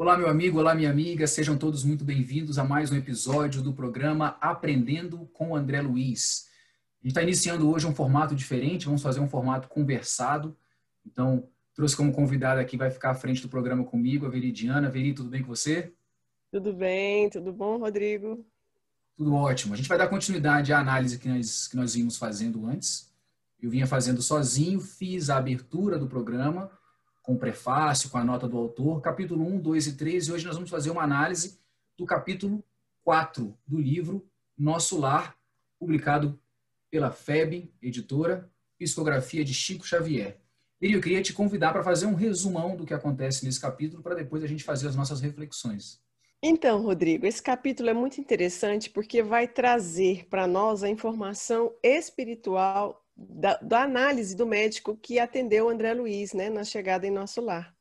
Olá, meu amigo, olá, minha amiga, sejam todos muito bem-vindos a mais um episódio do programa Aprendendo com André Luiz. A gente está iniciando hoje um formato diferente, vamos fazer um formato conversado. Então, trouxe como convidada aqui, vai ficar à frente do programa comigo, a Veridiana. Veri, tudo bem com você? Tudo bem, tudo bom, Rodrigo? Tudo ótimo. A gente vai dar continuidade à análise que nós, que nós vimos fazendo antes. Eu vinha fazendo sozinho, fiz a abertura do programa, com o prefácio, com a nota do autor, capítulo 1, 2 e 3, e hoje nós vamos fazer uma análise do capítulo 4 do livro Nosso Lar, publicado pela FEB, editora, Psicografia de Chico Xavier. E eu queria te convidar para fazer um resumão do que acontece nesse capítulo, para depois a gente fazer as nossas reflexões. Então, Rodrigo, esse capítulo é muito interessante porque vai trazer para nós a informação espiritual da, da, análise do médico que atendeu o André Luiz, né, na chegada em nosso lar.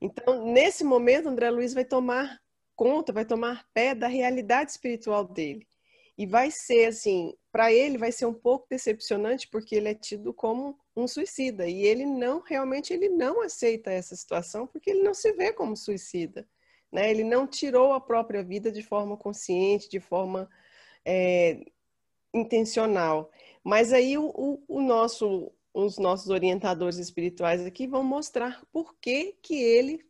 Então, nesse momento, André Luiz vai tomar conta, vai tomar pé da realidade espiritual dele. E vai ser assim, para ele vai ser um pouco decepcionante porque ele é tido como um suicida e ele não realmente ele não aceita essa situação porque ele não se vê como suicida, né? Ele não tirou a própria vida de forma consciente, de forma é, intencional. Mas aí o, o, o nosso, os nossos orientadores espirituais aqui vão mostrar por que, que ele,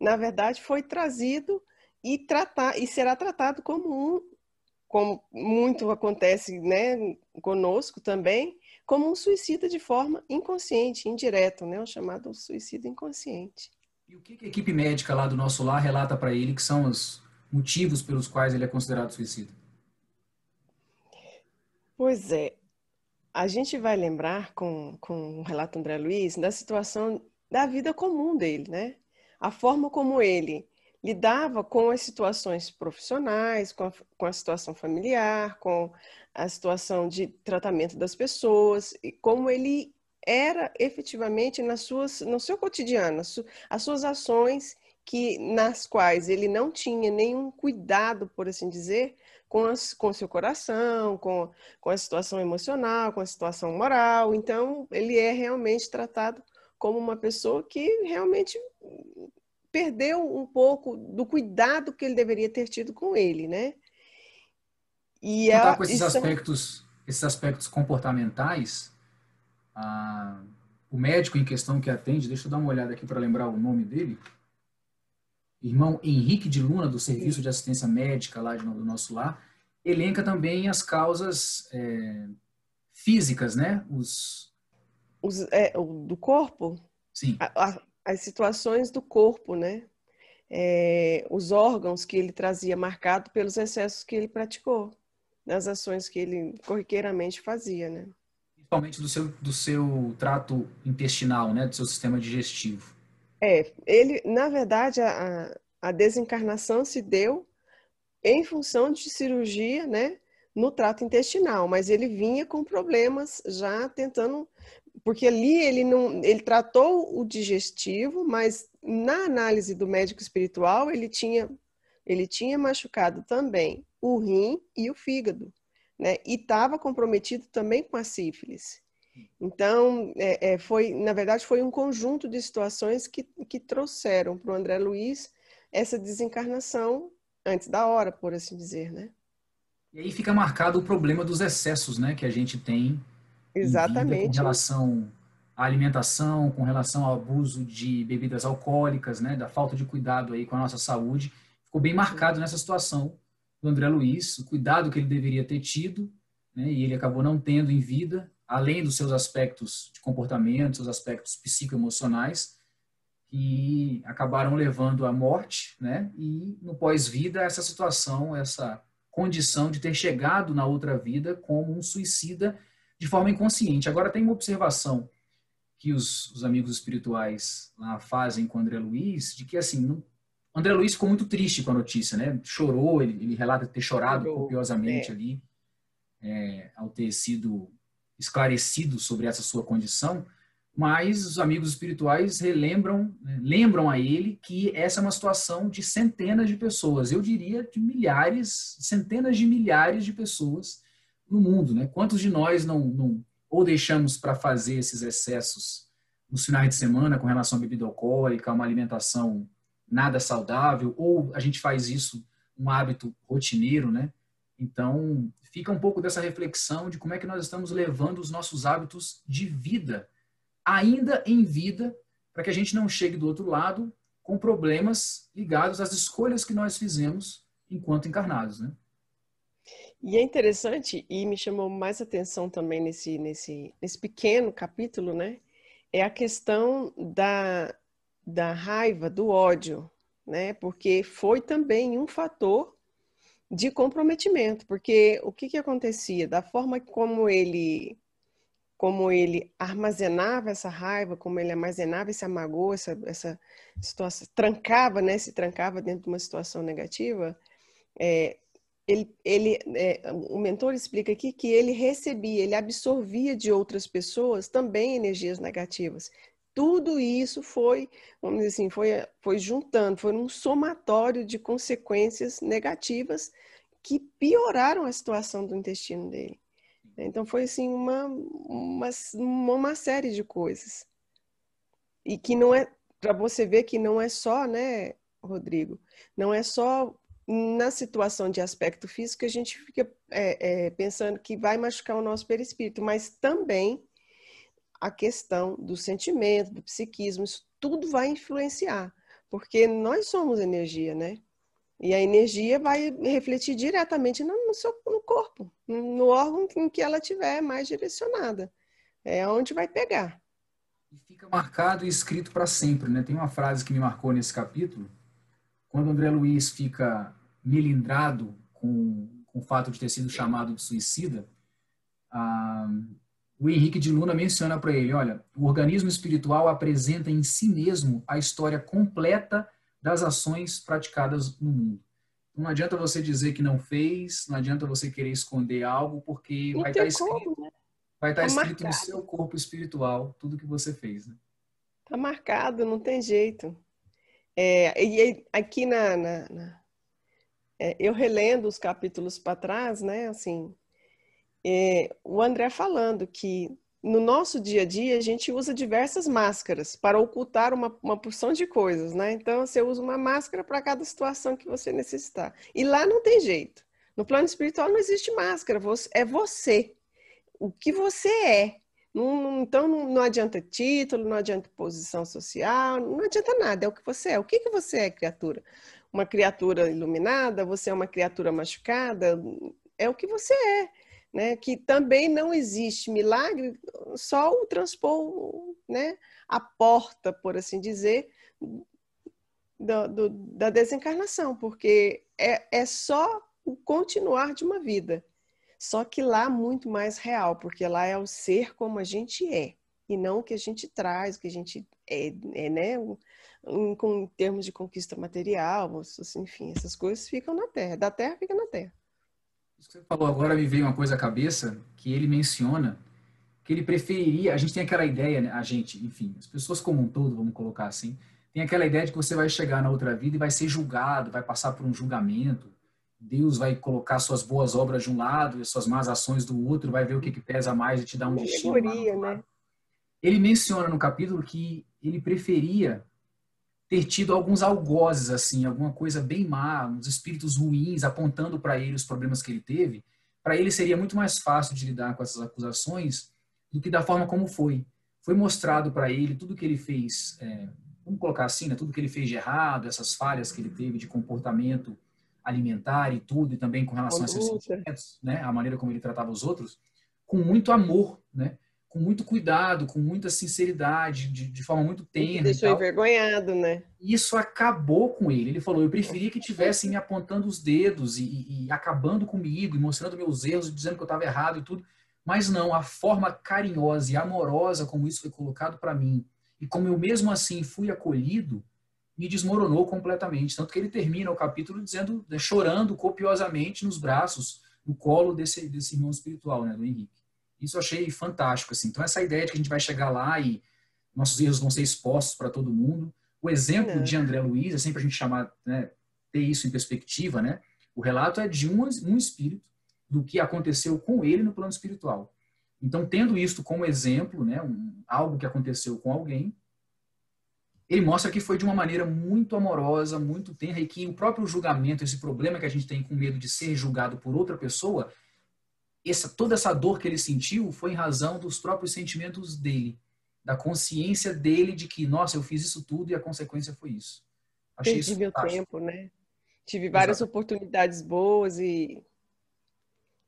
na verdade, foi trazido e tratar e será tratado como um, como muito acontece, né, conosco também, como um suicida de forma inconsciente, indireto, né, o chamado suicídio inconsciente. E o que a equipe médica lá do nosso lar relata para ele que são os motivos pelos quais ele é considerado suicida? Pois é, a gente vai lembrar com, com o relato André Luiz da situação da vida comum dele, né? A forma como ele lidava com as situações profissionais, com a, com a situação familiar, com a situação de tratamento das pessoas e como ele era efetivamente nas suas, no seu cotidiano, as suas ações que nas quais ele não tinha nenhum cuidado, por assim dizer, com, as, com seu coração, com, com a situação emocional, com a situação moral. Então, ele é realmente tratado como uma pessoa que realmente perdeu um pouco do cuidado que ele deveria ter tido com ele, né? E a, com esses aspectos, esses aspectos comportamentais, ah, o médico em questão que atende, deixa eu dar uma olhada aqui para lembrar o nome dele irmão Henrique de Luna, do Serviço de Assistência Médica lá do nosso lar, elenca também as causas é, físicas, né? Os... Os, é, do corpo? Sim. A, a, as situações do corpo, né? É, os órgãos que ele trazia marcado pelos excessos que ele praticou, nas ações que ele corriqueiramente fazia, né? Principalmente do seu, do seu trato intestinal, né? Do seu sistema digestivo. É, ele, na verdade, a, a desencarnação se deu em função de cirurgia, né, no trato intestinal, mas ele vinha com problemas já tentando, porque ali ele não, ele tratou o digestivo, mas na análise do médico espiritual ele tinha, ele tinha machucado também o rim e o fígado, né, e estava comprometido também com a sífilis. Então, é, é, foi, na verdade, foi um conjunto de situações que, que trouxeram para o André Luiz essa desencarnação antes da hora, por assim dizer, né? E aí fica marcado o problema dos excessos, né, que a gente tem Exatamente. com relação à alimentação, com relação ao abuso de bebidas alcoólicas, né, da falta de cuidado aí com a nossa saúde. Ficou bem marcado nessa situação do André Luiz, o cuidado que ele deveria ter tido, né, e ele acabou não tendo em vida, além dos seus aspectos de comportamento, seus aspectos psicoemocionais, que acabaram levando à morte, né? E no pós-vida essa situação, essa condição de ter chegado na outra vida como um suicida de forma inconsciente. Agora tem uma observação que os, os amigos espirituais lá fazem com André Luiz, de que assim, não, André Luiz ficou muito triste com a notícia, né? Chorou, ele, ele relata ter chorado copiosamente é. ali, é, ao ter sido esclarecido sobre essa sua condição, mas os amigos espirituais relembram, né, lembram a ele que essa é uma situação de centenas de pessoas, eu diria de milhares, centenas de milhares de pessoas no mundo, né? Quantos de nós não, não ou deixamos para fazer esses excessos nos finais de semana com relação à bebida alcoólica, uma alimentação nada saudável, ou a gente faz isso um hábito rotineiro, né? Então, fica um pouco dessa reflexão de como é que nós estamos levando os nossos hábitos de vida, ainda em vida, para que a gente não chegue do outro lado com problemas ligados às escolhas que nós fizemos enquanto encarnados, né? E é interessante, e me chamou mais atenção também nesse, nesse, nesse pequeno capítulo, né? É a questão da, da raiva, do ódio, né? Porque foi também um fator de comprometimento, porque o que, que acontecia? Da forma como ele como ele armazenava essa raiva, como ele armazenava esse amargor, essa, essa situação, trancava, né, se trancava dentro de uma situação negativa, é, ele, ele é, o mentor explica aqui que ele recebia, ele absorvia de outras pessoas também energias negativas tudo isso foi, vamos dizer assim, foi, foi juntando, foi um somatório de consequências negativas que pioraram a situação do intestino dele. Então foi assim uma, uma, uma série de coisas. E que não é, para você ver que não é só, né, Rodrigo, não é só na situação de aspecto físico que a gente fica é, é, pensando que vai machucar o nosso perispírito, mas também a questão do sentimento, do psiquismo, isso tudo vai influenciar, porque nós somos energia, né? E a energia vai refletir diretamente no, seu no corpo, no órgão em que ela estiver mais direcionada. É onde vai pegar. E fica marcado e escrito para sempre, né? Tem uma frase que me marcou nesse capítulo, quando André Luiz fica melindrado com, com o fato de ter sido chamado de suicida, ah, o Henrique de Luna menciona para ele, olha, o organismo espiritual apresenta em si mesmo a história completa das ações praticadas no mundo. Então, não adianta você dizer que não fez, não adianta você querer esconder algo, porque não vai estar tá escrito, como, né? vai estar tá tá escrito no seu corpo espiritual tudo que você fez. Né? Tá marcado, não tem jeito. É, e aqui na, na, na é, eu relendo os capítulos para trás, né? Assim, é, o André falando que no nosso dia a dia a gente usa diversas máscaras para ocultar uma, uma porção de coisas, né? Então você usa uma máscara para cada situação que você necessitar. E lá não tem jeito. No plano espiritual não existe máscara, é você. O que você é. Não, então não, não, adianta título, não adianta posição social, não adianta nada, é o que você é. O que, que você é, criatura? Uma criatura iluminada? Você é uma criatura machucada? É o que você é né, que também não existe milagre, só o transpor né, a porta, por assim dizer, do, do, da desencarnação, porque é, é só o continuar de uma vida. Só que lá muito mais real, porque lá é o ser como a gente é, e não o que a gente traz, o que a gente é, é né? Em, com, termos de conquista material, enfim, essas coisas ficam na Terra. Da Terra fica na Terra. Isso que você falou agora me veio uma coisa à cabeça que ele menciona que ele preferiria. A gente tem aquela ideia, né? a gente, enfim, as pessoas como um todo, vamos colocar assim, tem aquela ideia de que você vai chegar na outra vida e vai ser julgado, vai passar por um julgamento. Deus vai colocar suas boas obras de um lado e suas más ações do outro, vai ver o que, que pesa mais e te dar um destino. Né? Ele menciona no capítulo que ele preferia ter tido alguns algozes, assim, alguma coisa bem má, uns espíritos ruins apontando para ele os problemas que ele teve, para ele seria muito mais fácil de lidar com essas acusações do que da forma como foi. Foi mostrado para ele tudo que ele fez, é, vamos colocar assim, né, tudo que ele fez de errado, essas falhas que ele teve de comportamento alimentar e tudo, e também com relação a seus sentimentos, né, a maneira como ele tratava os outros, com muito amor, né? Com muito cuidado, com muita sinceridade, de, de forma muito tenra. Deixou envergonhado, né? Isso acabou com ele. Ele falou: eu preferia que tivessem me apontando os dedos e, e, acabando comigo, e mostrando meus erros, dizendo que eu estava errado e tudo. Mas não, a forma carinhosa e amorosa como isso foi colocado para mim, e como eu mesmo assim fui acolhido, me desmoronou completamente. Tanto que ele termina o capítulo dizendo, né, chorando copiosamente nos braços, no colo desse, desse irmão espiritual, né, do Henrique. Isso eu achei fantástico. Assim. Então, essa ideia de que a gente vai chegar lá e nossos erros vão ser expostos para todo mundo. O exemplo é. de André Luiz, é sempre a gente chamar, né, ter isso em perspectiva, né? O relato é de um, um espírito do que aconteceu com ele no plano espiritual. Então, tendo isto como exemplo, né, um, algo que aconteceu com alguém, ele mostra que foi de uma maneira muito amorosa, muito tenra, e que o próprio julgamento, esse problema que a gente tem com medo de ser julgado por outra pessoa, essa, toda essa dor que ele sentiu foi em razão dos próprios sentimentos dele, da consciência dele de que, nossa, eu fiz isso tudo e a consequência foi isso. Achei Perdi isso meu tempo, né? Tive várias Exato. oportunidades boas e,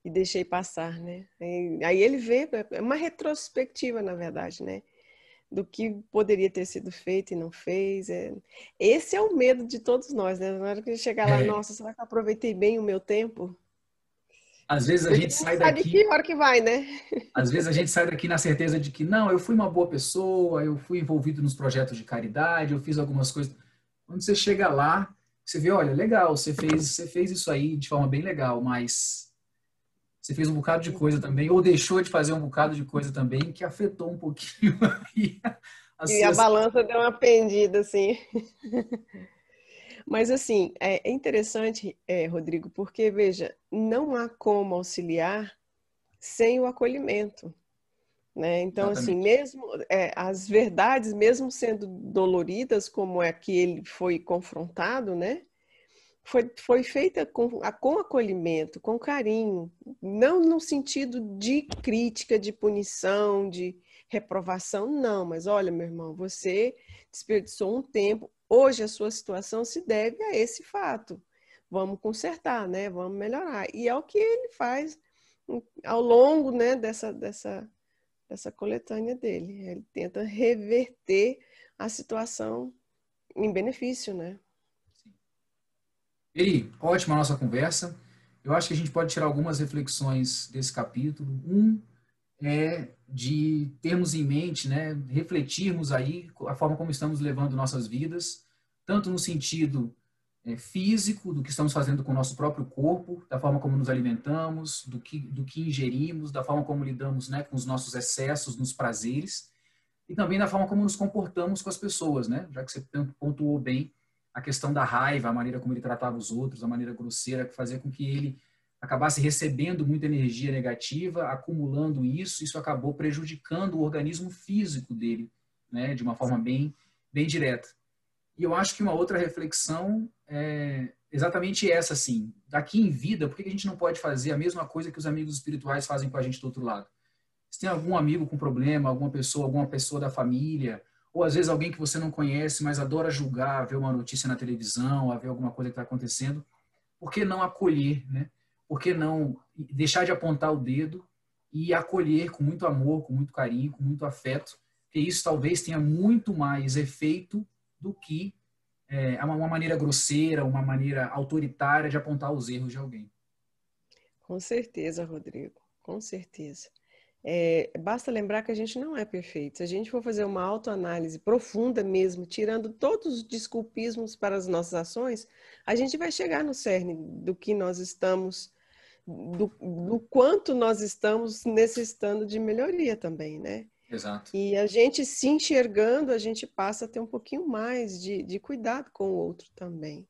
e deixei passar, né? Aí, aí ele vê, é uma retrospectiva, na verdade, né? do que poderia ter sido feito e não fez. É... Esse é o medo de todos nós, né? Na hora que chegar lá, é. nossa, será que eu aproveitei bem o meu tempo? Às vezes a gente sai daqui. Sabe que hora que vai, né? Às vezes a gente sai daqui na certeza de que, não, eu fui uma boa pessoa, eu fui envolvido nos projetos de caridade, eu fiz algumas coisas. Quando você chega lá, você vê, olha, legal, você fez, você fez isso aí de forma bem legal, mas você fez um bocado de coisa também, ou deixou de fazer um bocado de coisa também, que afetou um pouquinho aí. A e a balança deu uma pendida, assim. Mas, assim, é interessante, é, Rodrigo, porque, veja, não há como auxiliar sem o acolhimento. Né? Então, assim, Exatamente. assim, mesmo é, as verdades, mesmo sendo doloridas, como é que ele foi confrontado, né? foi, foi feita com, com acolhimento, com carinho, não no sentido de crítica, de punição, de reprovação, não, mas olha, meu irmão, você desperdiçou um tempo, hoje a sua situação se deve a esse fato. Vamos consertar, né? Vamos melhorar. E é o que ele faz ao longo né, dessa, dessa, dessa coletânea dele. Ele tenta reverter a situação em benefício, né? Eri, ótima nossa conversa. Eu acho que a gente pode tirar algumas reflexões desse capítulo. Um é de termos em mente, né, refletirmos aí a forma como estamos levando nossas vidas, tanto no sentido é, físico, do que estamos fazendo com o nosso próprio corpo, da forma como nos alimentamos, do que, do que ingerimos, da forma como lidamos né, com os nossos excessos, nos prazeres, e também da forma como nos comportamos com as pessoas, né, já que você pontuou bem a questão da raiva, a maneira como ele tratava os outros, a maneira grosseira que fazia com que ele acabasse recebendo muita energia negativa, acumulando isso, isso acabou prejudicando o organismo físico dele, né, de uma forma bem, bem direta. E eu acho que uma outra reflexão é exatamente essa, assim, daqui em vida, por que a gente não pode fazer a mesma coisa que os amigos espirituais fazem com a gente do outro lado? Se tem algum amigo com problema, alguma pessoa, alguma pessoa da família, ou às vezes alguém que você não conhece, mas adora julgar, ver uma notícia na televisão, ver alguma coisa que está acontecendo, por que não acolher, né? Por que não deixar de apontar o dedo e acolher com muito amor, com muito carinho, com muito afeto, porque isso talvez tenha muito mais efeito do que é, uma maneira grosseira, uma maneira autoritária de apontar os erros de alguém. Com certeza, Rodrigo, com certeza. É, basta lembrar que a gente não é perfeito. Se a gente for fazer uma autoanálise profunda mesmo, tirando todos os desculpismos para as nossas ações, a gente vai chegar no cerne do que nós estamos, do, do quanto nós estamos necessitando de melhoria também, né? Exato. E a gente se enxergando, a gente passa a ter um pouquinho mais de, de cuidado com o outro também.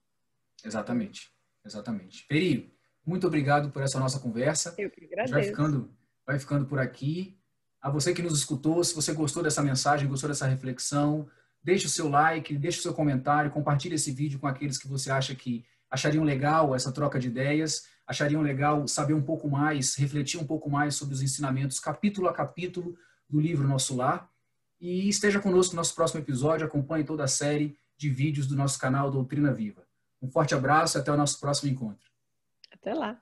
Exatamente, exatamente. Peri, muito obrigado por essa nossa conversa. Eu que agradeço. Vai ficando vai ficando por aqui. A você que nos escutou, se você gostou dessa mensagem, gostou dessa reflexão, deixe o seu like, deixe o seu comentário, compartilhe esse vídeo com aqueles que você acha que achariam legal essa troca de ideias, achariam legal saber um pouco mais, refletir um pouco mais sobre os ensinamentos, capítulo a capítulo do livro Nosso Lar. E esteja conosco no nosso próximo episódio, acompanhe toda a série de vídeos do nosso canal Doutrina Viva. Um forte abraço e até o nosso próximo encontro. Até lá.